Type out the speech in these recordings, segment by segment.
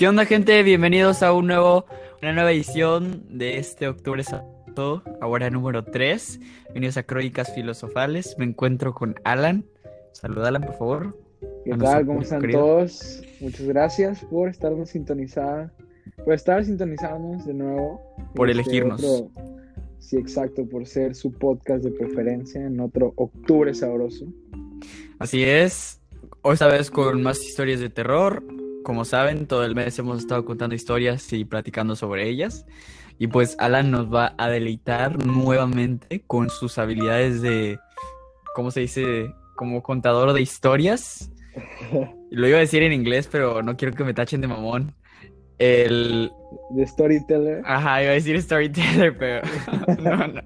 ¿Qué onda, gente? Bienvenidos a un nuevo, una nueva edición de este Octubre Santo, ahora número 3. Bienvenidos a Crónicas Filosofales. Me encuentro con Alan. Saluda, Alan, por favor. ¿Qué tal? ¿Cómo están querido. todos? Muchas gracias por estarnos sintonizando, por estar sintonizándonos de nuevo. Por Este, elegirnos. otro- Sí, exacto, por ser su podcast de preferencia en otro Octubre Sabroso. Así es. Hoy esta vez con más historias de terror. Como saben, todo el mes hemos estado contando historias y platicando sobre ellas. Y pues Alan nos va a deleitar nuevamente con sus habilidades de, ¿cómo se dice? Como contador de historias. Lo iba a decir en inglés, pero no quiero que me tachen de mamón. El... De Storyteller. Ajá, iba a decir storyteller, pero no, no.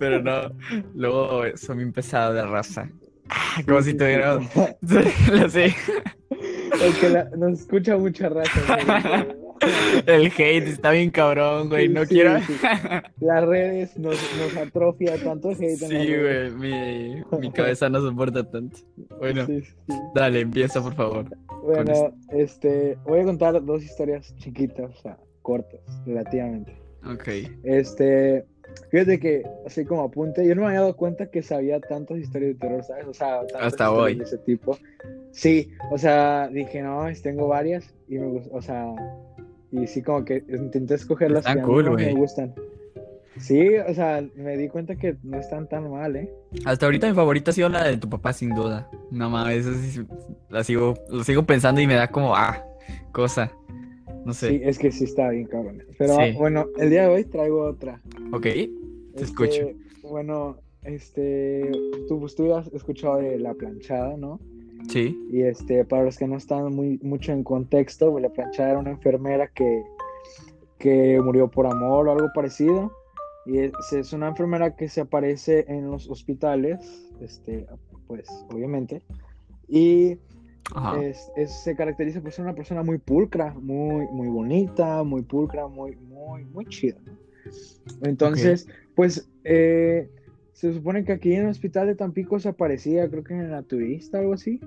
Pero no. Luego son bien pesado de raza. Ah, Como si tuviera... Lo sé. El que la- nos escucha mucha raza. güey. El hate está bien cabrón, güey. Sí, No sí, quiero. sí. Las redes nos, nos atrofia tanto hate. Sí, güey. Mi, mi cabeza no soporta tanto. Bueno, dale, empieza, por favor. Bueno, este, voy a contar dos historias chiquitas, o sea, cortas, relativamente. Ok. Este, fíjate que, así como apunte, yo no me había dado cuenta que sabía tantas historias de terror, ¿sabes? O sea, Hasta hoy. De ese tipo. Sí, o sea, dije, no, tengo varias y me gustan, o sea, y sí, como que intenté escoger las que a mí cool, me gustan. Sí, o sea, me di cuenta que no están tan mal, ¿eh? Hasta ahorita mi favorita ha sido la de tu papá, sin duda. No mames, eso sí, la sigo, lo sigo pensando y me da como, ah, cosa. No Sí, sé. es que sí está bien, cabrón. Pero Sí. bueno, el día de hoy traigo otra. Ok, te escucho. Este, Bueno, este, tú, pues, tú has escuchado de La Planchada, ¿no? Sí. Y este, para los que no están muy mucho en contexto, pues, La Planchada era una enfermera que, que murió por amor o algo parecido. Y es, es una enfermera que se aparece en los hospitales, este, pues, obviamente. Y. es, es- se caracteriza por ser una persona muy pulcra, muy, muy bonita, muy pulcra, muy, muy, muy chida. Entonces, pues, eh, se supone que aquí en el hospital de Tampico se aparecía, creo que en el naturista, algo así.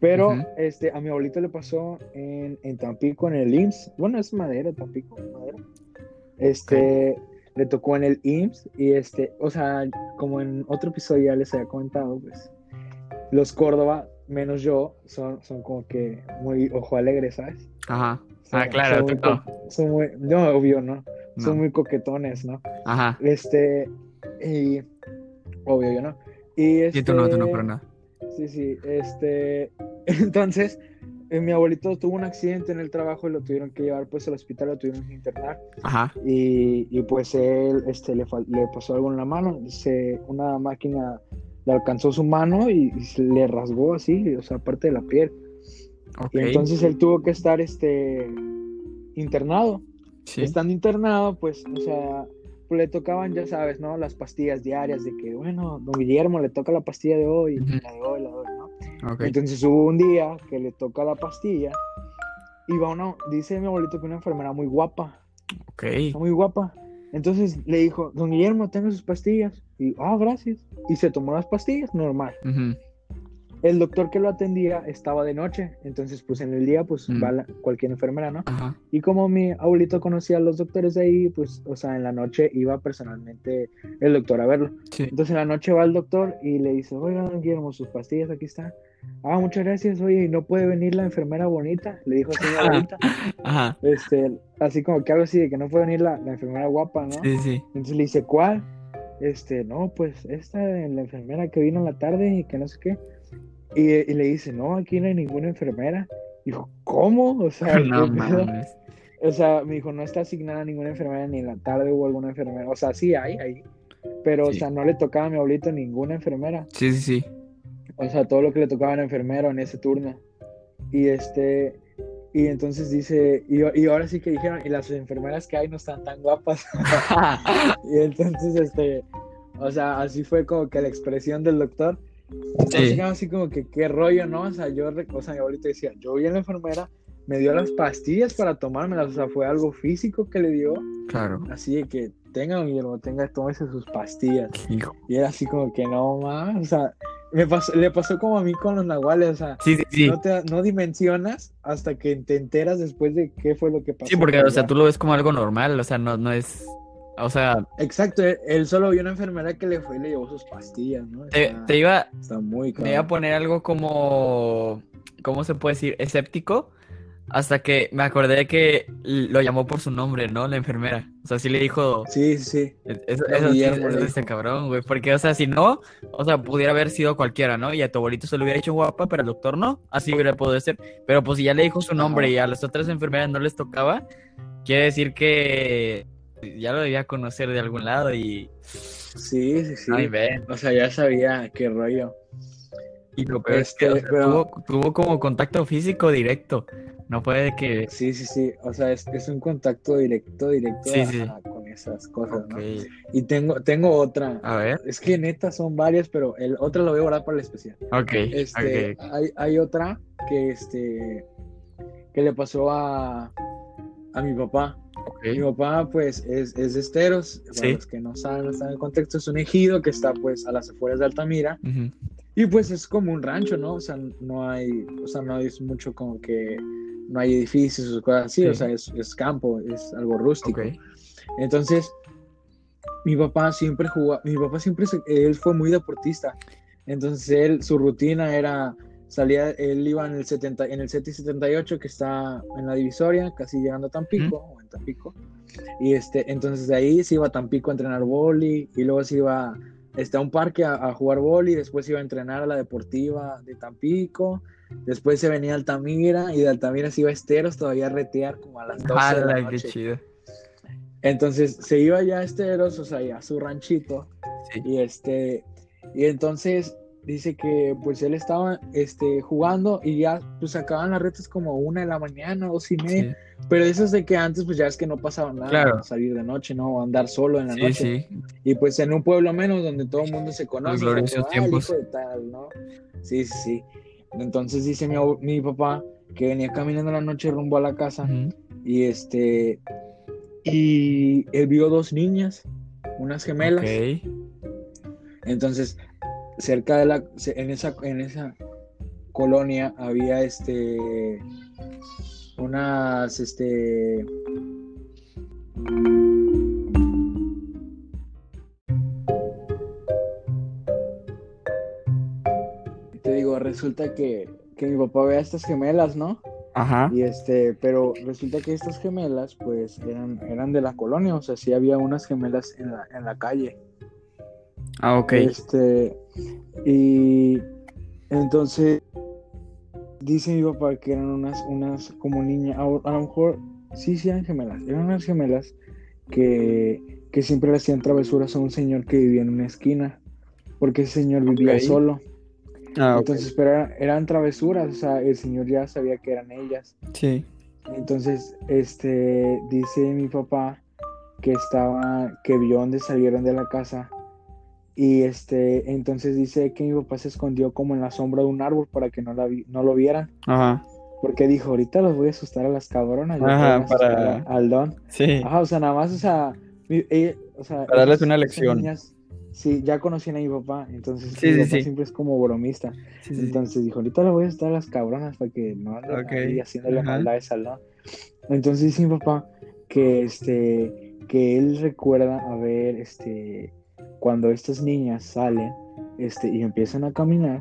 Pero este, a mi abuelito le pasó en, en Tampico, en el IMSS. Bueno, es madera, Tampico, madera. Este, le tocó en el IMSS y este, o sea, como en otro episodio ya les había comentado, pues, los Córdoba, menos yo, son, son como que muy ojo alegre, ¿sabes? Ajá. Son- Ah, claro, son tú muy no. co- son muy, no, obvio, no. No. Son muy coquetones, ¿no? Ajá. Este, y, obvio, yo no. Y este, Sí, tú no, tú no, pero no. Sí, sí, este, entonces, eh, mi abuelito tuvo un accidente en el trabajo y lo tuvieron que llevar pues al hospital, lo tuvieron que internar Ajá. y, y, pues él, este, le, le pasó algo en la mano, se, una máquina le alcanzó su mano y, le rasgó así, o sea, parte de la piel. Ok. Y entonces él tuvo que estar, este, internado. Sí. Estando internado, pues, o sea, le tocaban, ya sabes, ¿no? Las pastillas diarias de que, bueno, don Guillermo le toca la pastilla de hoy, Ujú. la de hoy, la de hoy, ¿no? Ok. Entonces hubo un día que le toca la pastilla y va una, dice mi abuelito que una enfermera muy guapa, Ok. está muy guapa. Entonces le dijo, don Guillermo, tenga sus pastillas. Y, ah, gracias. Y se tomó las pastillas, normal. El doctor que lo atendía estaba de noche, entonces pues en el día pues Mm. va la- cualquier enfermera, ¿no? Y como mi abuelito conocía a los doctores de ahí, pues, o sea, en la noche iba personalmente el doctor a verlo. Sí. Entonces en la noche va el doctor y le dice, oiga, Guillermo, sus pastillas aquí están. Ah, muchas gracias, oye, ¿y no puede venir la enfermera bonita? Le dijo así. Ajá. Este, así como que algo así de que no puede venir la, la enfermera guapa, ¿no? Sí, sí. Entonces le dice, ¿cuál? Este, no, pues esta, la enfermera que vino en la tarde y que no sé qué. Y, y le dice, no, aquí no hay ninguna enfermera. Dijo, ¿cómo? O sea, No mames. O sea, me dijo, no está asignada ninguna enfermera ni en la tarde hubo alguna enfermera. O sea, sí hay ahí. Pero, o Sí. sea, no le tocaba a mi abuelito ninguna enfermera. Sí, sí, sí. O sea, todo lo que le tocaba era enfermero en ese turno. Y este, y entonces dice, y, y ahora sí que dijeron, y las enfermeras que hay no están tan guapas. y entonces, este, o sea, así fue como que la expresión del doctor. Entonces, Sí. así como que, qué rollo, ¿no? O sea, yo, o sea, mi abuelito decía, yo vi a la enfermera, me dio las pastillas para tomármelas, o sea, fue algo físico que le dio, Claro. así de que, tenga, Guillermo, tenga, tómese sus pastillas. Hijo. Y era así como que no más, o sea, me pasó, le pasó como a mí con los nahuales, o sea, Sí, sí, sí. no, te, no dimensionas hasta que te enteras después de qué fue lo que pasó. Sí, porque, o sea, tú lo ves como algo normal, o sea, no, no es, o sea, Exacto, él, él solo vio una enfermera que le fue y le llevó sus pastillas, ¿no? te, Está, te iba, está muy me iba a poner algo como, ¿cómo se puede decir? Escéptico, hasta que me acordé que lo llamó por su nombre, ¿no? La enfermera. O sea, sí le dijo, Sí, sí, sí. eso, sí, eso es este cabrón, güey, porque, o sea, si no, o sea, pudiera haber sido cualquiera, ¿no? Y a tu abuelito se lo hubiera hecho guapa, pero al doctor no, así hubiera podido ser. Pero pues si ya le dijo su nombre Ajá. y a las otras enfermeras no les tocaba, quiere decir que ya lo debía conocer de algún lado y... Sí, sí, sí. Ay, ven. O sea, ya sabía qué rollo. Y lo peor es que, Este, o sea, pero- tuvo, tuvo como contacto físico directo. No puede que... Sí, sí, sí. O sea, es, es un contacto directo, directo Sí, a- sí. a- con esas cosas, Ok. ¿no? Y tengo, tengo otra. A ver. Es que neta son varias, pero el otra lo voy a guardar para el especial. Ok. Este, ok. hay, hay otra que este que le pasó a, a mi papá. ok. Mi papá, pues, es, es de Esteros. Para Sí. los que no saben, no están en el contexto, es un ejido que está, pues, a las afueras de Altamira. Ujú. Y, pues, es como un rancho, ¿no? O sea, no hay, o sea, no es mucho como que no hay edificios o cosas así. Sí. O sea, es, es campo, es algo rústico. Entonces, mi papá siempre jugaba, mi papá siempre, él fue muy deportista. Entonces, él, su rutina era, salía, él iba en el 70, en el 7 y 78 que está en la divisoria, casi llegando a Tampico, o en Tampico. Y este, entonces de ahí se iba a Tampico a entrenar boli, y luego se iba este, a un parque a, a jugar boli, después iba a entrenar a la deportiva de Tampico, después se venía Altamira, y de Altamira se iba a Esteros todavía a retear como a las 12 de la ¡Hala, qué noche. chido! Entonces se iba ya a Esteros, o sea, ya a su ranchito. Sí. Y este, y entonces dice que pues él estaba este, jugando y ya pues acaban las retas como una de la mañana, dos y media. Sí, Pero eso es de que antes pues ya es que no pasaba nada, Claro. salir de noche, ¿no? O andar solo en la sí, noche. sí. Y pues en un pueblo menos donde todo el mundo se conoce. gloriosos como, "Ah, el tiempos. hijo de tal, ¿no? Sí, sí, sí. Entonces dice mi, papá que venía caminando la noche rumbo a la casa y este y él vio dos niñas, unas gemelas. Ok. Entonces, cerca de la en esa en esa colonia había este unas este resulta que, que mi papá ve a estas gemelas, ¿no? Ajá. Y este, pero resulta que estas gemelas, pues, eran, eran de la colonia, o sea, sí había unas gemelas en la, en la calle. Ah, ok. Este, y entonces dice mi papá que eran unas, unas como niñas, a, a lo mejor sí, sí eran gemelas, eran unas gemelas que, que siempre le hacían travesuras a un señor que vivía en una esquina, porque ese señor vivía solo. Ah. Entonces, pero eran, eran travesuras, o sea, el señor ya sabía que eran ellas. Sí. Entonces, este, dice mi papá que estaba, que vio dónde salieron de la casa. Y este, entonces dice que mi papá se escondió como en la sombra de un árbol para que no, la vi- no lo vieran. Ajá. Porque dijo, ahorita los voy a asustar a las cabronas. Ajá, para- Al don. Sí. Ajá, o sea, nada más, o sea, mi- ella- o sea, Para darles una lección. niñas, sí, ya conocían a mi papá, entonces Sí, mi sí, papá sí. siempre es como bromista. Entonces dijo, ahorita le voy a estar a las cabronas para que no anden Ok, ahí haciéndole ajá. maldades al ¿no? Entonces dice mi papá que este que él recuerda haber este cuando estas niñas salen este y empiezan a caminar,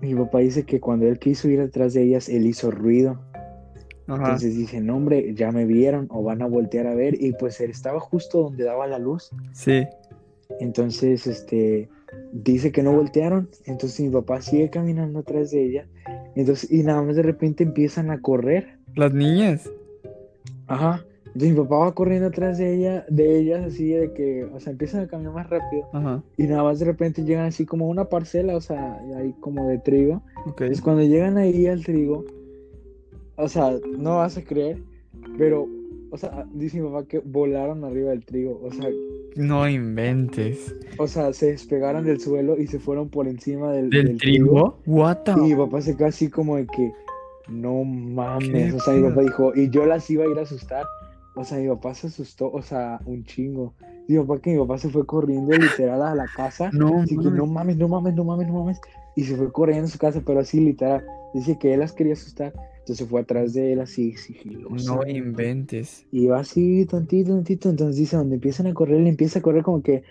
mi papá dice que cuando él quiso ir detrás de ellas, él hizo ruido. Ajá. Entonces dice, no hombre, ya me vieron o van a voltear a ver. Y pues él estaba justo donde daba la luz. Sí. Entonces, este, dice que no voltearon. Entonces mi papá sigue caminando atrás de ella. Entonces, y nada más de repente empiezan a correr. Las niñas. Ajá. Entonces mi papá va corriendo atrás de ella, de ellas, así de que, o sea, empiezan a caminar más rápido. Ajá. Y nada más de repente llegan así como a una parcela, o sea, ahí como de trigo. Ok. Entonces cuando llegan ahí al trigo, o sea, no vas a creer, pero, o sea, dice mi papá que volaron arriba del trigo. O sea, No inventes. o sea, se despegaron del suelo y se fueron por encima del, ¿Del trigo? What the? Y mi papá se quedó así como de que, no mames. ¿Qué O sea, mi papá dijo, y yo las iba a ir a asustar. O sea, mi papá se asustó, o sea, un chingo. Mi papá que mi papá se fue corriendo literal a la casa. No, Así que no mames, no mames, no mames, no mames. Y se fue corriendo a su casa, pero así literal. Dice que él las quería asustar. Entonces fue atrás de él así, sigiloso. no inventes. Y va así, tantito, tantito. Entonces dice, donde empiezan a correr, le empieza a correr como que,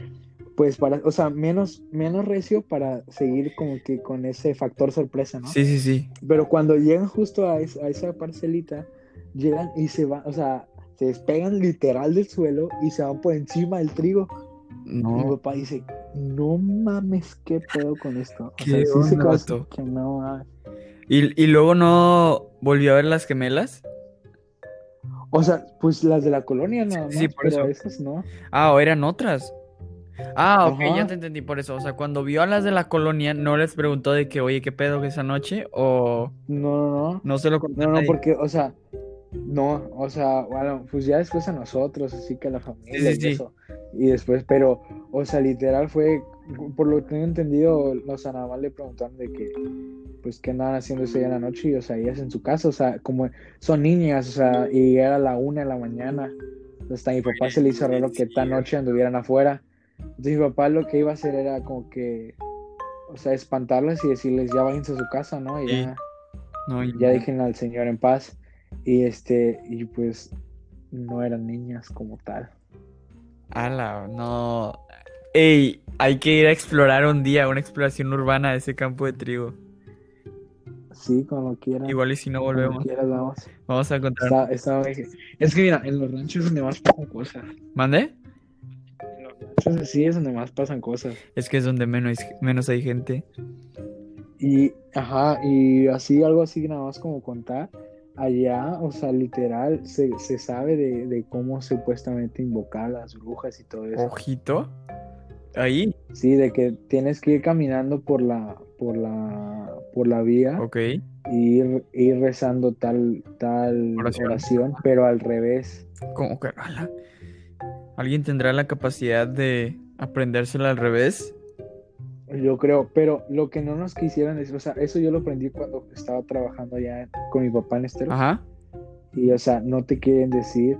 pues para, o sea, menos, menos recio para seguir como que con ese factor sorpresa, ¿no? Sí, sí, sí. Pero cuando llegan justo a, es- a esa parcelita, llegan y se van, o sea, se despegan literal del suelo y se van por encima del trigo. Y mi No. papá dice, no mames, qué pedo con esto. O ¿Qué sea, sí se onda, así que no mames. ¿Y, y luego no volvió a ver las gemelas? O sea, pues las de la colonia nada más, Sí, por pero eso. esas no. Ah, o eran otras. Ah, ok, Ajá. ya te entendí por eso. O sea, cuando vio a las de la colonia, no les preguntó de que, oye, ¿qué pedo esa noche? O No, no, no. no se lo contó. No, no, porque, o sea, no, o sea, bueno, pues ya después a nosotros, así que a la familia Sí, sí, y sí. eso. Y después, pero, o sea, literal fue, por lo que tengo entendido, o sea, nada más le preguntaron de que, pues, qué andaban haciendo ese día en la noche, y, o sea, ellas en su casa, o sea, como son niñas, o sea, y era la una de la mañana. Hasta mi papá se le hizo raro que tan noche anduvieran afuera. Entonces mi papá lo que iba a hacer era como que, o sea, espantarlas y decirles, ya váyanse a su casa, ¿no? Y ya No, ya dejen al señor en paz. Y este, y pues no eran niñas como tal. Ala, no. Ey, hay que ir a explorar un día, una exploración urbana de ese campo de trigo. Sí, cuando quieran. Igual y si no cuando volvemos, quieras, vamos. vamos a encontrar. Está, está Es que mira, en los ranchos es donde más pasan cosas. ¿Mande? En los ranchos así es donde más pasan cosas. Es que es donde menos, menos hay gente. Y, ajá, y así, algo así nada más como contar. Allá, o sea, literal, se, se sabe de, de cómo supuestamente invocar a las brujas y todo eso. Ojito. Ahí. Sí, de que tienes que ir caminando por la, por la, por la vía. Ok. y ir, ir rezando tal, tal Oración. oración. pero al revés. Como que. ala. ¿Alguien tendrá la capacidad de aprendérsela al revés? Yo creo, pero lo que no nos quisieran decir, o sea, eso yo lo aprendí cuando estaba trabajando ya con mi papá en Estero. Ajá. Y, o sea, no te quieren decir,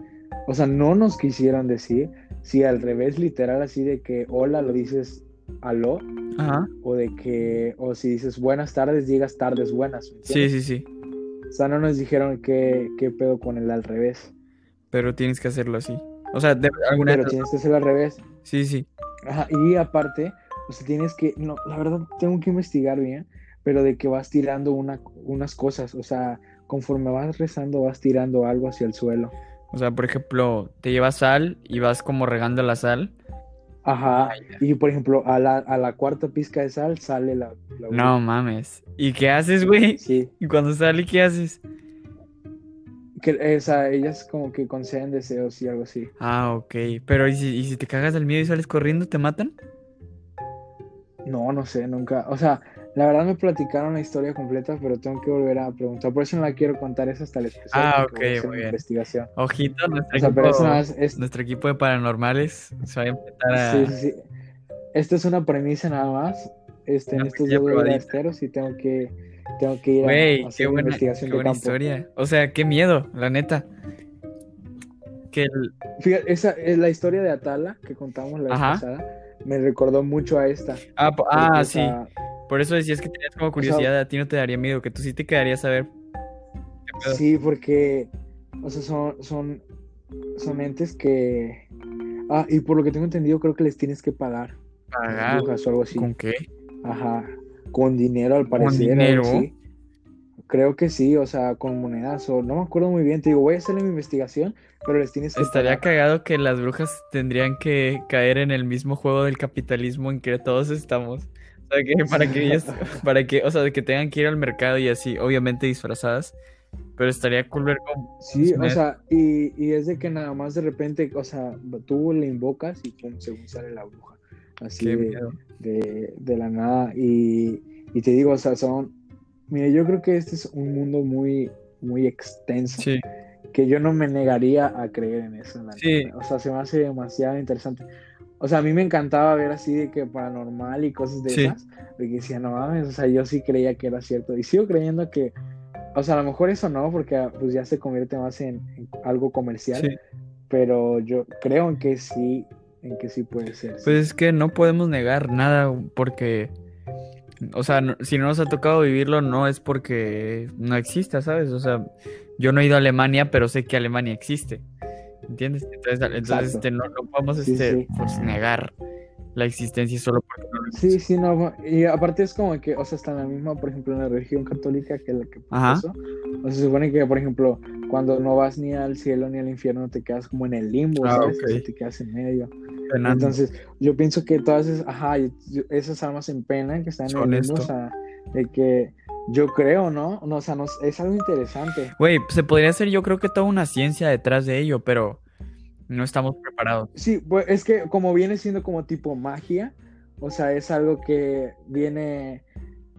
o sea, no nos quisieron decir si al revés, literal, así de que hola lo dices aló, Ajá. o de que, o si dices buenas tardes, digas tardes buenas. ¿me Sí, sí, sí. O sea, no nos dijeron qué, qué pedo con el al revés. Pero tienes que hacerlo así. O sea, de alguna Pero tienes que hacer al revés. Sí, sí. Ajá, y aparte, o sea, tienes que, no, la verdad tengo que investigar bien, pero de que vas tirando una, unas cosas, o sea, conforme vas rezando vas tirando algo hacia el suelo. O sea, por ejemplo, te llevas sal y vas como regando la sal. Ajá, y por ejemplo, a la, a la cuarta pizca de sal sale la... la No mames. ¿Y qué haces, güey? Sí, ¿Y cuando sale, qué haces? que, o sea, ellas como que conceden deseos y algo así. Ah, ok. Pero ¿y si, y si te cagas del miedo y sales corriendo, te matan? No, no sé, nunca, o sea, la verdad me platicaron la historia completa, pero tengo que volver a preguntar, por eso no la quiero contar, es hasta el especial. Ah, porque voy a ok, muy bien. investigación. Ojito, nuestro, O sea, equipo, eso nada más es, nuestro equipo de paranormales se va a empezar a... Sí, sí, sí. Esta es una premisa nada más. Este, en estos dos y tengo que, tengo que ir a, qué hacer una buena, investigación qué de buena campo. historia. O sea, qué miedo, la neta. Que el... Fíjate, esa es la historia de Atala que contamos la vez pasada. Me recordó mucho a esta. Ah, ah, sí. Por eso decías que tenías como curiosidad, a ti no te daría miedo, que tú sí te quedarías a ver. Sí, porque o sea, son, son, son entes que. Ah, y por lo que tengo entendido, creo que les tienes que pagar. Pagar. brujas o algo así. ¿Con qué? Ajá. Con dinero, al parecer. algo dinero? Creo que sí, o sea, con monedas o no me acuerdo muy bien. Te digo, voy a hacerle mi investigación, pero les tienes que Estaría pagar. cagado que las brujas tendrían que caer en el mismo juego del capitalismo en que todos estamos. Sea, que para que ellas, para que, o sea, que tengan que ir al mercado y así, obviamente disfrazadas. Pero estaría cool ver cómo. Sí, o sea, y, y es de que nada más de repente, o sea, tú le invocas y pum, según sale la bruja. Así de, de, de la nada. Y, y te digo, o sea, son. Mira, yo creo que este es un mundo muy, muy extenso. Sí, Que yo no me negaría a creer en eso. la Sí. O sea, se me hace demasiado interesante. O sea, a mí me encantaba ver así de que paranormal y cosas de Sí. esas. De que decía, no mames, o sea, yo sí creía que era cierto. Y sigo creyendo que, o sea, a lo mejor eso no, porque pues ya se convierte más en, en algo comercial. sí. pero yo creo en que sí, en que sí puede ser. sí. Pues es que no podemos negar nada porque, o sea, no- si no nos ha tocado vivirlo, no es porque no exista, ¿sabes? O sea, yo no he ido a Alemania, pero sé que Alemania existe, ¿entiendes? Entonces, entonces este, no, no podemos Sí, este, sí. pues, negar la existencia solo porque no lo Sí, sí, no, y aparte es como que, o sea, está en la misma, por ejemplo, en la religión católica que la que pasó. O sea, se supone que, por ejemplo, cuando no vas ni al cielo ni al infierno, te quedas como en el limbo, Ah, ¿sabes? te quedas en medio. penando. Entonces, yo pienso que todas esas, ajá, esas almas en pena que están en el limbo, esto. o sea, de que yo creo, ¿no? no o sea, nos- es algo interesante. Güey, se podría hacer yo creo que toda una ciencia detrás de ello, pero no estamos preparados. Sí, pues es que como viene siendo como tipo magia, o sea, es algo que viene,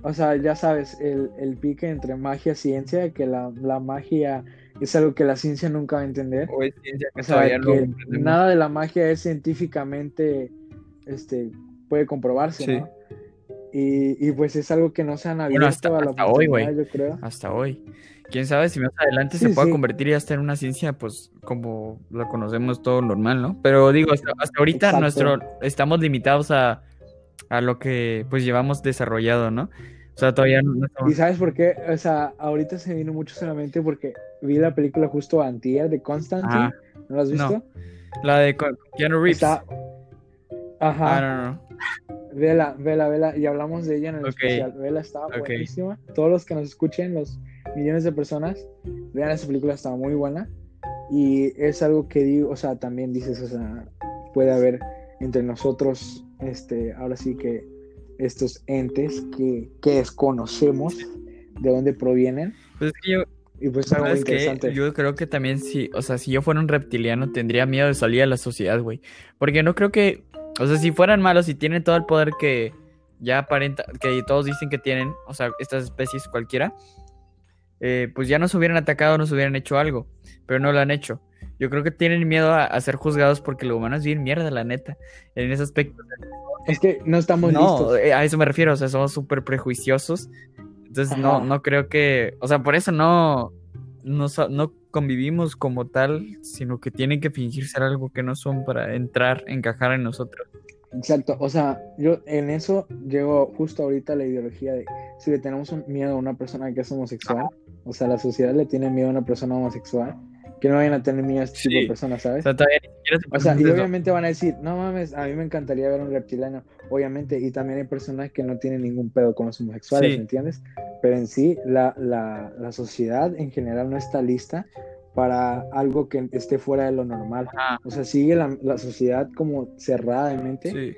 o sea, ya sabes, el, el pique entre magia y ciencia, que la, la magia es algo que la ciencia nunca va a entender. O es ciencia que O sea, no que nada de la magia es científicamente, este, puede comprobarse, Sí. ¿no? Y, y pues es algo que no se han abierto Bueno, hasta- a la hasta hoy, güey. oportunidad, yo creo. hasta hoy. Quién sabe si más adelante Sí, se pueda sí. convertir ya hasta en una ciencia, pues como la conocemos todo normal, ¿no? Pero digo, hasta, hasta ahorita Exacto. nuestro estamos limitados a, a lo que pues llevamos desarrollado, ¿no? O sea, todavía no, estamos- ¿Y sabes por qué? O sea, ahorita se vino mucho solamente porque vi la película justo antier de Constantine. ¿No la has No. visto? La de Keanu Reeves. Está... Ajá. Ah, no, no. Vela, vela, vela. Y hablamos de ella en el Ok. especial. Vela estaba Ok. buenísima. Todos los que nos escuchen, los millones de personas, vean esa película, estaba muy buena. Y es algo que digo, o sea, también dices, o sea, puede haber entre nosotros, este, ahora sí que estos entes que, que desconocemos de dónde provienen. Pues es que yo, Y pues es algo interesante. Yo creo que también si, o sea, si yo fuera un reptiliano tendría miedo de salir a la sociedad, güey. Porque no creo que, o sea, si fueran malos y tienen todo el poder que ya aparenta, que todos dicen que tienen, o sea, estas especies cualquiera, eh, pues ya nos hubieran atacado, nos hubieran hecho algo, pero no lo han hecho. Yo creo que tienen miedo a, a ser juzgados porque lo humano es bien mierda, la neta. En ese aspecto. Es que no estamos No, listos. eh, a eso me refiero, o sea, somos súper prejuiciosos. Entonces no, no creo que, o sea, por eso no, no, no convivimos como tal, sino que tienen que fingir ser algo que no son para entrar, encajar en nosotros. Exacto, o sea, yo en eso llego justo ahorita a la ideología de si le tenemos un miedo a una persona que es homosexual, o sea, la sociedad le tiene miedo a una persona homosexual, que no vayan a tener miedo a este tipo Sí. de personas, O ¿sabes? sea, todavía ni siquiera se O sea, y eso. obviamente van a decir, no mames, a mí me encantaría ver un reptiliano, obviamente, y también hay personas que no tienen ningún pedo con los homosexuales, Sí. ¿me entiendes? Pero en sí, la, la, la sociedad en general no está lista para algo que esté fuera de lo normal. Ajá, O sea, sigue la, la sociedad como cerrada de mente. sí.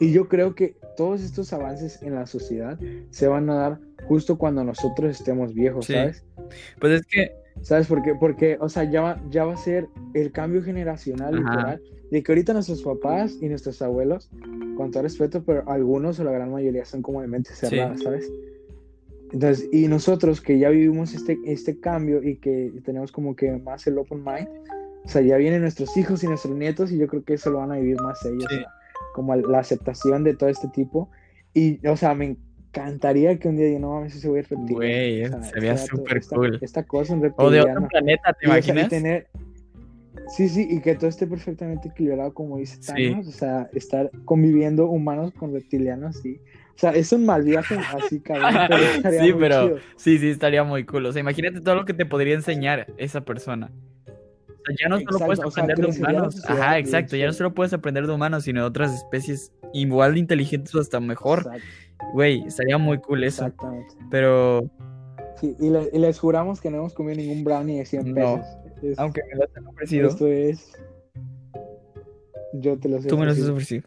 Y yo creo que todos estos avances en la sociedad se van a dar justo cuando nosotros estemos viejos, Sí. ¿sabes? Pues es que, ¿Sabes por qué? Porque, o sea, ya va, ya va a ser el cambio generacional, Ajá. literal, de que ahorita nuestros papás y nuestros abuelos, con todo respeto, pero algunos o la gran mayoría son como de mente cerrada, ¿sabes? Entonces, y nosotros que ya vivimos este, este cambio y que tenemos como que más el open mind, o sea, ya vienen nuestros hijos y nuestros nietos y yo creo que eso lo van a vivir más ellos, Sí. o sea, como la aceptación de todo este tipo. Y, o sea, me encantaría que un día yo no mames, ese güey reptiliano. Güey, o sea, sería súper cool. Esta cosa, un o de otro planeta, ¿te Y, o sea, y imaginas? tener... Sí, sí, y que todo esté perfectamente equilibrado, como dice Sí. Thanos, o sea, estar conviviendo humanos con reptilianos, sí. O sea, es un mal viaje así, cabrón, pero Sí, pero chido. sí, sí, estaría muy cool. O sea, imagínate todo lo que te podría enseñar esa persona. O sea, ya no solo Exacto, puedes o sea, aprender de humanos. sociedad Ajá, exacto. Ya no sí. solo puedes aprender de humanos, sino de otras especies igual de inteligentes o hasta mejor. Exacto, Güey, estaría muy cool eso. exactamente. Pero, Sí, y, le- y les juramos que no hemos comido ningún brownie de 100 No. pesos. Es- aunque me lo has ofrecido, esto es... Yo te lo sé. tú me lo has ofrecido.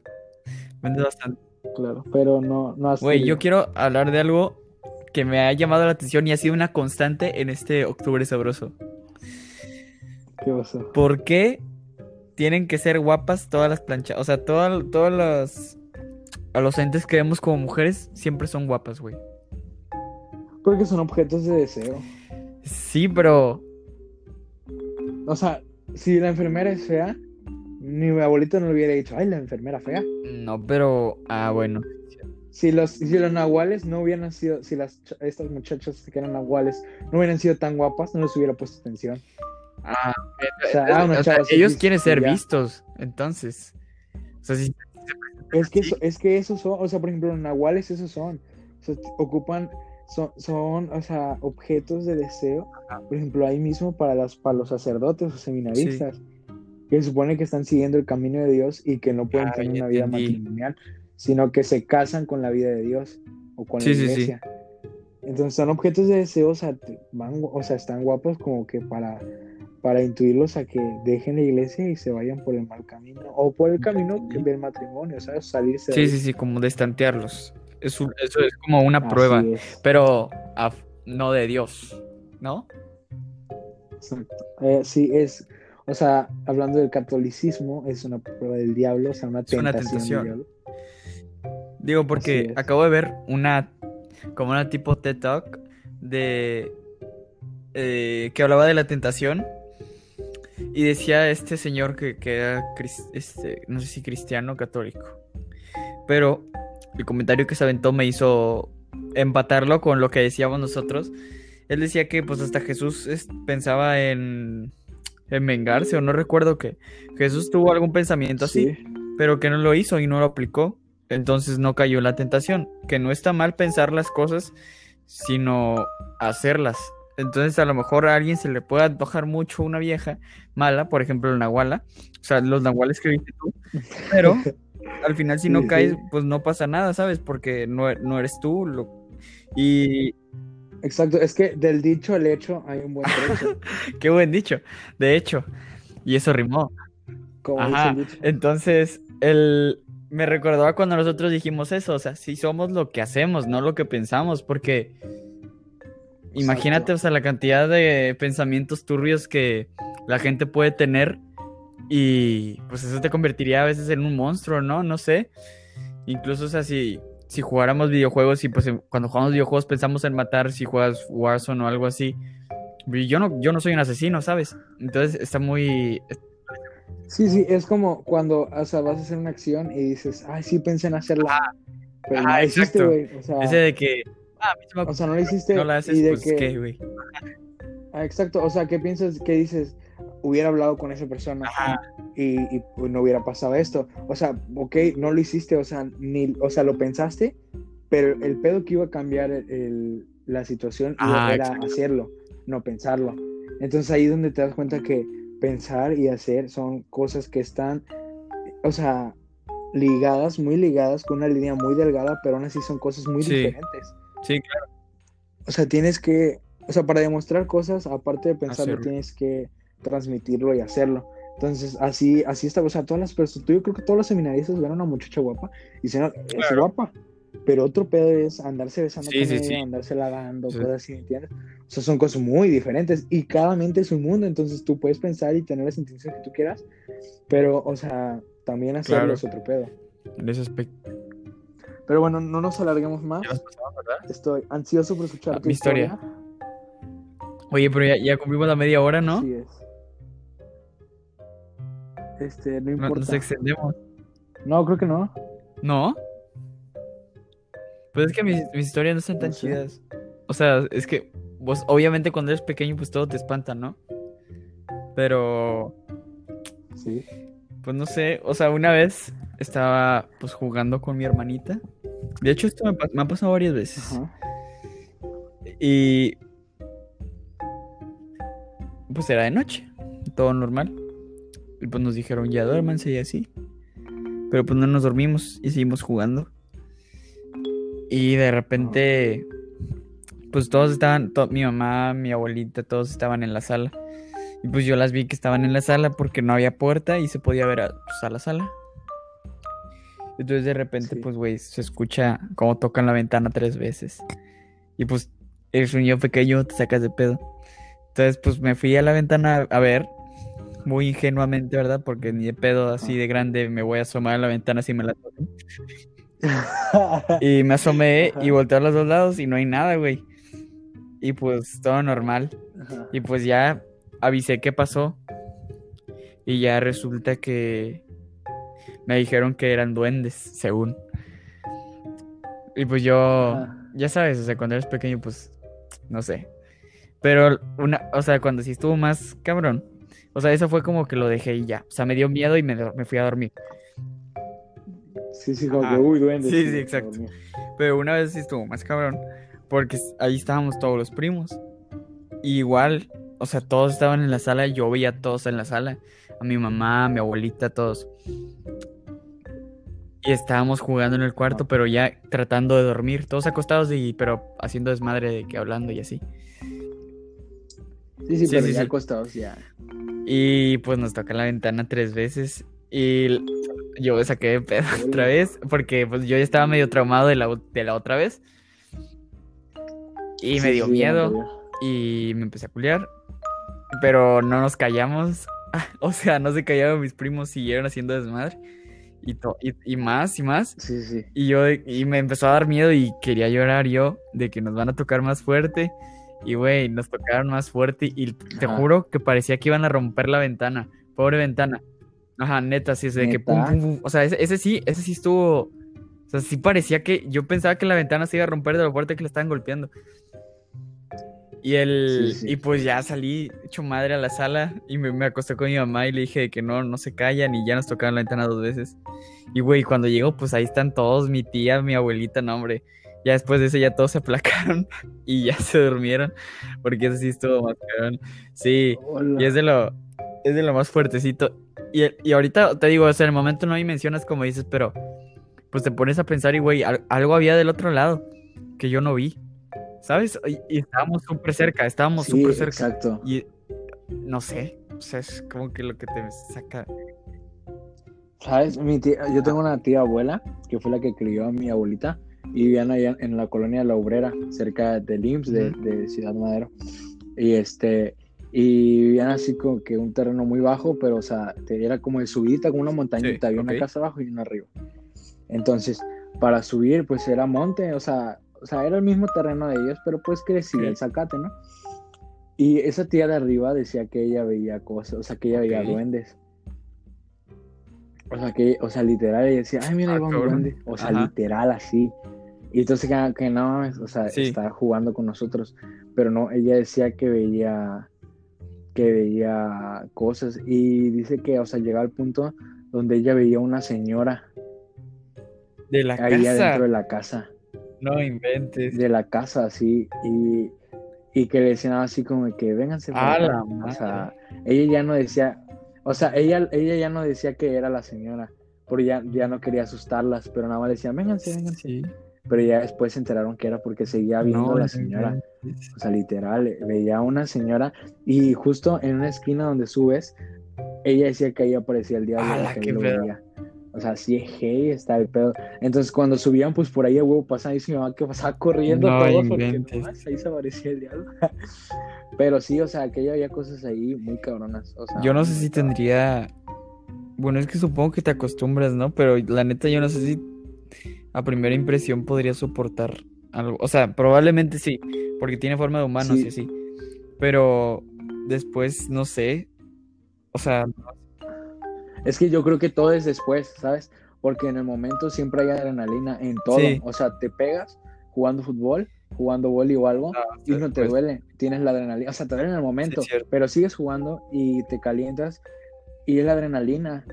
Vendes bastante. Claro, pero no, no has Güey, yo quiero hablar de algo que me ha llamado la atención y ha sido una constante en este octubre sabroso. ¿Qué pasó? ¿Por qué tienen que ser guapas todas las planchas? O sea, todas todas las... A los entes que vemos como mujeres siempre son guapas, güey. Porque son objetos de deseo. Sí, pero... O sea, si la enfermera es fea, ni mi abuelito no le hubiera dicho, ay, la enfermera fea. No, pero... Ah, bueno. Si los, si los nahuales no hubieran sido, si las estas muchachas que eran nahuales no hubieran sido tan guapas, no les hubiera puesto atención. Ah, O sea, ah, o sea, ellos quieren ser ya. vistos, entonces. O sea, sí, Es que, Sí. eso- es que esos son, o sea, por ejemplo, los nahuales esos son, o sea, t- ocupan, son, son, o sea, objetos de deseo, por ejemplo, ahí mismo para los, para los sacerdotes o seminaristas, que se supone que están siguiendo el camino de Dios y que no pueden Ah, tener una vida entendí. matrimonial, sino que se casan con la vida de Dios o con Sí, la sí, sí. iglesia. Entonces son objetos de deseo, o sea, van, o sea, están guapos como que para, para intuirlos a que dejen la iglesia y se vayan por el mal camino, o por el camino del matrimonio, ¿sabes? Salirse de sí, ahí. sí, sí, como destantearlos. Eso es como una Así prueba, es. pero a- no de Dios, ¿no? Exacto. Eh, sí, es, o sea, hablando del catolicismo, es una prueba del diablo, o sea, una Es una tentación, tentación. del diablo. Digo, porque acabo de ver una, como una tipo TED Talk de, eh, que hablaba de la tentación y decía este señor que, que era, este, no sé si cristiano o católico, pero el comentario que se aventó me hizo empatarlo con lo que decíamos nosotros. Él decía que pues hasta Jesús es- pensaba en, en vengarse o no recuerdo que Jesús tuvo algún pensamiento así Sí, pero que no lo hizo y no lo aplicó. Entonces no cayó la tentación. Que no está mal pensar las cosas, sino hacerlas. Entonces a lo mejor a alguien se le puede antojar mucho una vieja mala, por ejemplo el nahuala, o sea, los nahuales que viste tú, pero al final si no Sí, caes, sí. pues no pasa nada, ¿sabes? Porque no, no eres tú. Lo... Y exacto, es que del dicho al hecho hay un buen trecho, qué buen dicho, de hecho, y eso rimó. como Ajá, el dicho. entonces el me recordaba cuando nosotros dijimos eso, o sea, sí somos lo que hacemos, no lo que pensamos, porque imagínate, o sea, la cantidad de pensamientos turbios que la gente puede tener y pues eso te convertiría a veces en un monstruo, ¿no? No sé. Incluso, o sea, si, si jugáramos videojuegos y pues cuando jugamos videojuegos pensamos en matar si juegas Warzone o algo así. Yo no, yo no soy un asesino, ¿sabes? Entonces está muy, Sí, sí, es como cuando, o sea, vas a hacer una acción y dices, ay, sí pensé en hacerla, pero no ajá, la hiciste, exacto. güey, o sea, Ese de que. Ah, o sea, no la hiciste no la haces, y de pues que, qué, güey. ah, exacto, o sea, ¿qué piensas, qué dices? Hubiera hablado con esa persona Ajá. y, y, pues, no hubiera pasado esto, o sea, ok, no lo hiciste, o sea, ni, o sea, lo pensaste, pero el pedo que iba a cambiar el- el- la situación Ah, era exacto. hacerlo, no pensarlo. Entonces ahí es donde te das cuenta que pensar y hacer son cosas que están, o sea, ligadas, muy ligadas, con una línea muy delgada, pero aún así son cosas muy Sí. diferentes. Sí, claro. O sea, tienes que, o sea, para demostrar cosas, aparte de pensarlo, Hacerlo. tienes que transmitirlo y hacerlo. Entonces, así, así está, o sea, todas las personas, yo creo que todos los seminaristas ven a una muchacha guapa y dicen, es Claro. guapa, pero otro pedo es andarse besando Sí, con sí, ella, sí. cosas así, ¿entiendes? O sea, son cosas muy diferentes y cada mente es un mundo, entonces tú puedes pensar y tener las intenciones que tú quieras, pero, o sea, también hacerlo Claro. es otro pedo. En ese aspecto. Pero bueno, no nos alarguemos más. Ya nos pasamos, ¿verdad? Estoy ansioso por escuchar Ah, tu mi historia. historia. Oye, pero ya, ya cumplimos la media hora, ¿no? Así es. Este, no No- importa. Nos extendemos. No, creo que no. ¿No? Pues es que mis, mis historias no están tan No sé. chidas. O sea, es que vos, obviamente cuando eres pequeño, pues todo te espanta, ¿no? Pero, Sí. pues no sé, o sea, una vez estaba pues jugando con mi hermanita. De hecho, esto me, ha pasado varias veces. Ajá. Y pues era de noche, todo normal. Y pues nos dijeron, ya duérmanse y así. Pero pues no nos dormimos y seguimos jugando. Y de repente, pues todos estaban, to- mi mamá, mi abuelita, todos estaban en la sala. Y pues yo las vi que estaban en la sala porque no había puerta y se podía ver a, pues, a la sala. Entonces de repente, Sí. pues güey, se escucha como tocan la ventana tres veces. Y pues eres un niño pequeño, te sacas de pedo. Entonces, pues me fui a la ventana a ver, muy ingenuamente, ¿verdad? Porque ni de pedo así de grande me voy a asomar a la ventana si me la tocan. Y me asomé y volteé a los dos lados y no hay nada, güey. Y pues todo normal. Ajá. Y pues ya avisé qué pasó. Y ya resulta que me dijeron que eran duendes, según. Y pues yo, Ajá. ya sabes, o sea, cuando eres pequeño, pues, no sé. Pero una, o sea, cuando sí estuvo más cabrón, O sea, eso fue como que lo dejé y ya. O sea, me dio miedo y me, me fui a dormir. Sí, sí, como Ajá. que, uy, duende. Sí, sí, exacto. Pero una vez sí estuvo más cabrón. Porque ahí estábamos todos los primos. Y igual, o sea, todos estaban en la sala. Yo veía a todos en la sala. A mi mamá, a mi abuelita, todos. Y estábamos jugando en el cuarto, pero ya tratando de dormir. Todos acostados y, pero haciendo desmadre de que hablando y así. Sí, sí, Sí, pero sí, ya sí. acostados ya. Y pues nos toca la ventana tres veces. Y yo me saqué de pedo otra vez. Porque pues yo ya estaba medio traumado de la, de la otra vez. Y me dio miedo. Y me empecé a culiar. Pero no nos callamos. O sea, no se callaron mis primos, siguieron haciendo desmadre. Y, y, y más y más. Sí, sí. Y yo y me empezó a dar miedo y quería llorar yo de que nos van a tocar más fuerte. Y güey, nos tocaron más fuerte y te Ajá. juro que parecía que iban a romper la ventana. Pobre ventana. Ajá, neta, sí, es de que pum, pum, pum. O sea, ese, ese sí, ese sí estuvo. O sea, sí parecía que. Yo pensaba que la ventana se iba a romper de lo fuerte que la estaban golpeando. Y el. Sí, sí. Y pues ya salí hecho madre a la sala y me, me acosté con mi mamá y le dije que no, no se callan y ya nos tocaron la ventana dos veces. Y güey, cuando llego, pues ahí están todos, mi tía, mi abuelita, no, hombre. Ya después de eso ya todos se aplacaron y ya se durmieron. Porque eso sí estuvo más cabrón. Sí. Hola. Y es de lo, es de lo más fuertecito. Y, y ahorita te digo, o sea, en el momento no me mencionas como dices, pero pues te pones a pensar y, güey, al- algo había del otro lado que yo no vi. ¿Sabes? Y, y estábamos súper cerca, estábamos Sí, súper cerca. exacto. Y no sé, o sea, es como que lo que te saca. ¿Sabes? Mi tía, yo tengo una tía abuela que fue la que crió a mi abuelita y vivían allá en la colonia La Obrera, cerca del IMSS de, Ujú. de Ciudad Madero. Y este, y vivían así como que un terreno muy bajo, pero o sea, era como de subidita, como una montañita, Sí, había ok. una casa abajo y una arriba. Entonces, para subir, pues era monte, o sea, o sea, era el mismo terreno de ellos, pero pues crecía el zacate, ¿no? Y esa tía de arriba decía que ella veía cosas, o sea, que ella veía duendes. O sea, que, o sea, literal, ella decía, ay, mira, ahí Ah, va un duende. O sea, Ajá. literal, así. Y entonces que, que no, o sea, Sí. estaba jugando con nosotros. Pero no, ella decía que veía, que veía cosas. Y dice que, o sea, llegaba al punto donde ella veía una señora De la ahí casa. adentro de la casa. No inventes. De la casa, así. Y, y que le decían así como que, vénganse. A acá". la O madre. sea, ella ya no decía, o sea, ella, ella ya no decía que era la señora, porque ya, ya no quería asustarlas, pero nada más decía, vénganse, vénganse. Sí. Pero ya después se enteraron que era porque seguía viendo No a la señora. O sea, literal, eh, veía a una señora y justo en una esquina donde subes, ella decía que ahí aparecía el diablo. ¡Hala, que qué lo veía. O sea, sí, hey, está el pedo. Entonces, cuando subían, pues por ahí, a huevo, pasaba y mi mamá que pasaba corriendo No todo porque nomás ahí se aparecía el diablo. Pero sí, o sea, que había cosas ahí muy cabronas. O sea, Yo no sé si tendría. Bueno, es que supongo que te acostumbras, ¿no? Pero la neta, yo no sé si a primera impresión podría soportar algo. O sea, probablemente sí, porque tiene forma de humanos Sí. y así. Pero después, no sé. O sea, Es que yo creo que todo es después, ¿sabes? Porque en el momento siempre hay adrenalina en todo. Sí. O sea, te pegas jugando fútbol, jugando vóley o algo, y no te duele. Tienes la adrenalina. O sea, te duele en el momento, Sí, pero sigues jugando y te calientas y es la adrenalina.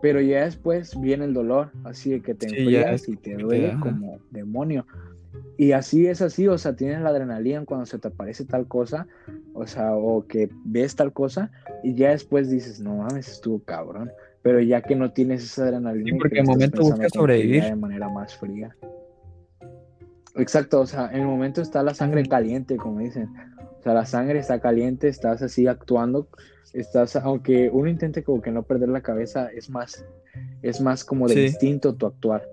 Pero ya después viene el dolor, así de que te Sí, enfrías y te duele como demonio. Y así es así, o sea, tienes la adrenalina cuando se te aparece tal cosa, o sea, o que ves tal cosa, y ya después dices, no mames, estuvo cabrón. Pero ya que no tienes esa adrenalina, Sí, porque que en el momento buscas sobrevivir. de manera más fría. Exacto, o sea, en el momento está la sangre caliente, como dicen. O sea, la sangre está caliente, estás así actuando, estás, aunque uno intente como que no perder la cabeza, es más, es más como de Sí. instinto tu actuar.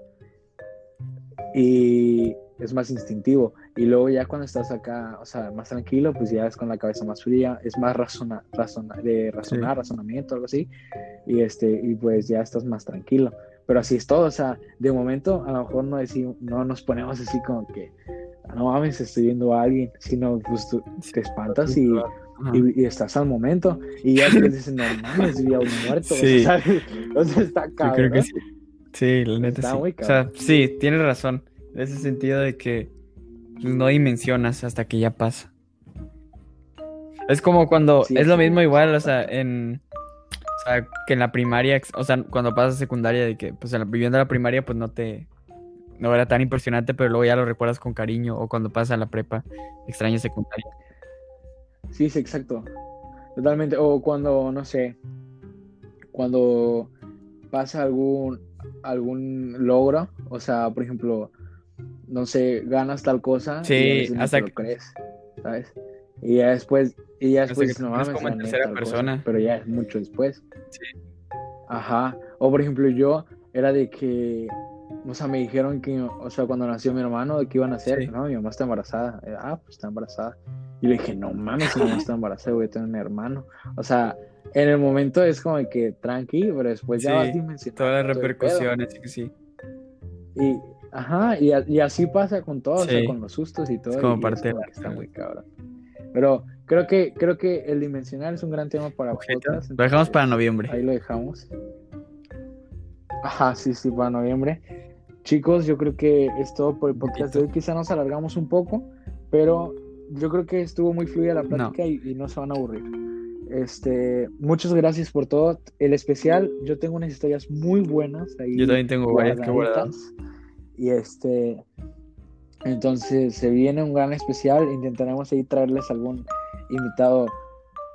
Y es más instintivo. Y luego ya cuando estás acá, o sea, más tranquilo, pues ya es con la cabeza más fría, es más razona, razona- de razonar, razonamiento, algo así. Y este, y pues ya estás más tranquilo. Pero así es todo, o sea, de momento a lo mejor no decimos, no nos ponemos así como que, "Ah, no mames, estoy viendo a alguien, sino pues tú te espantas y, y, y estás al momento. Y ya después dices, no mames, vi a un muerto. Sí. O sea, está Yo cabrón. creo que sí. Sí, la neta Está sí. muy O sea, sí, tienes razón. En ese sentido de que pues, no dimensionas hasta que ya pasa. Es como cuando, Sí, es lo sí. mismo igual, o sea, en, o sea, que en la primaria, o sea, cuando pasas a secundaria, de que, pues, viviendo la primaria, pues, no te, no era tan impresionante, pero luego ya lo recuerdas con cariño, o cuando pasas a la prepa, extrañas secundaria. Sí, sí, exacto. Totalmente. O cuando, no sé, cuando pasa algún, algún logro, o sea, por ejemplo, no sé, ganas tal cosa Sí, y hasta te lo que- crees, ¿sabes? Y ya después, y ya después que no mames, como en gané tercera tal cosa", persona. pero ya es mucho después. Sí. Ajá. O por ejemplo, yo era de que, o sea, me dijeron que, o sea, cuando nació mi hermano, que iban a hacer, Sí. no, mi mamá está embarazada. Eh, Ah, pues está embarazada. Y le dije, no mames, mi mamá está embarazada, voy a tener un hermano. O sea, en el momento es como que tranqui, pero después ya Sí, vas dimensionando. Todas las repercusiones, sí, que sí. Y, ajá, y, a- y así pasa con todo, o sea, Sí. con los sustos y todo. Es como y parte de como la que está muy cabrón. Pero creo que, creo que el dimensional es un gran tema para podcast. Lo dejamos para noviembre. Ahí lo dejamos. Ajá, sí, sí, para noviembre. Chicos, yo creo que es todo por el podcast de hoy. Quizá nos alargamos un poco, pero yo creo que estuvo muy fluida la plática y, y no se van a aburrir. Este, muchas gracias por todo. El especial, yo tengo unas historias muy buenas ahí. Yo también tengo varias que guardar. Y este, entonces se viene un gran especial. Intentaremos ahí traerles algún invitado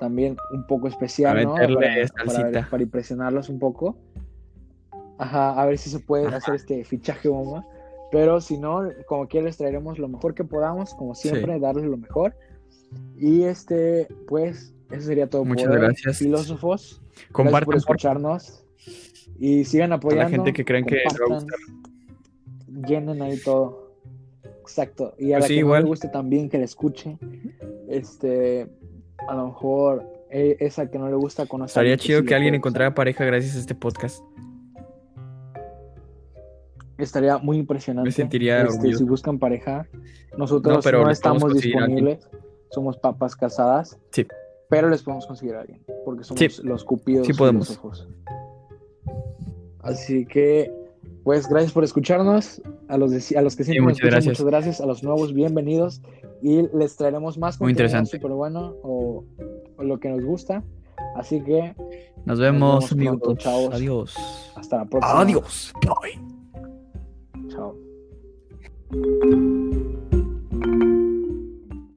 también un poco especial, A ¿no? meterle Para, salsita. para, para impresionarlos un poco. Ajá, a ver si se puede hacer este fichaje bomba. Pero si no, como quiera les traeremos lo mejor que podamos, como siempre, darles lo mejor. Y este, pues, eso sería todo Muchas por hoy, gracias. filósofos. Gracias por Compartan por escucharnos. Y sigan apoyando. gente que crean que a compartan, Llenen ahí todo. Exacto. Y a Pues la sí, que no le guste también que le escuche. Este, a lo mejor eh, esa que no le gusta conocer. Estaría chido que alguien encontrara pareja gracias a este podcast. Estaría muy impresionante. Me sentiría Este, si buscan pareja, nosotros No, pero estamos disponibles. Somos papas casadas. Sí. Pero les podemos conseguir a alguien. Porque somos Sí. los cupidos Sí podemos. filósofos. Así que, pues, gracias por escucharnos. A los, de- a los que siempre nos muchas escuchan, gracias. muchas gracias. A los nuevos, bienvenidos. Y les traeremos más Muy interesante. súper bueno o, o lo que nos gusta. Así que, Nos vemos, vemos pronto, chavos. Adiós. hasta la próxima. Adiós. Bye. Chao.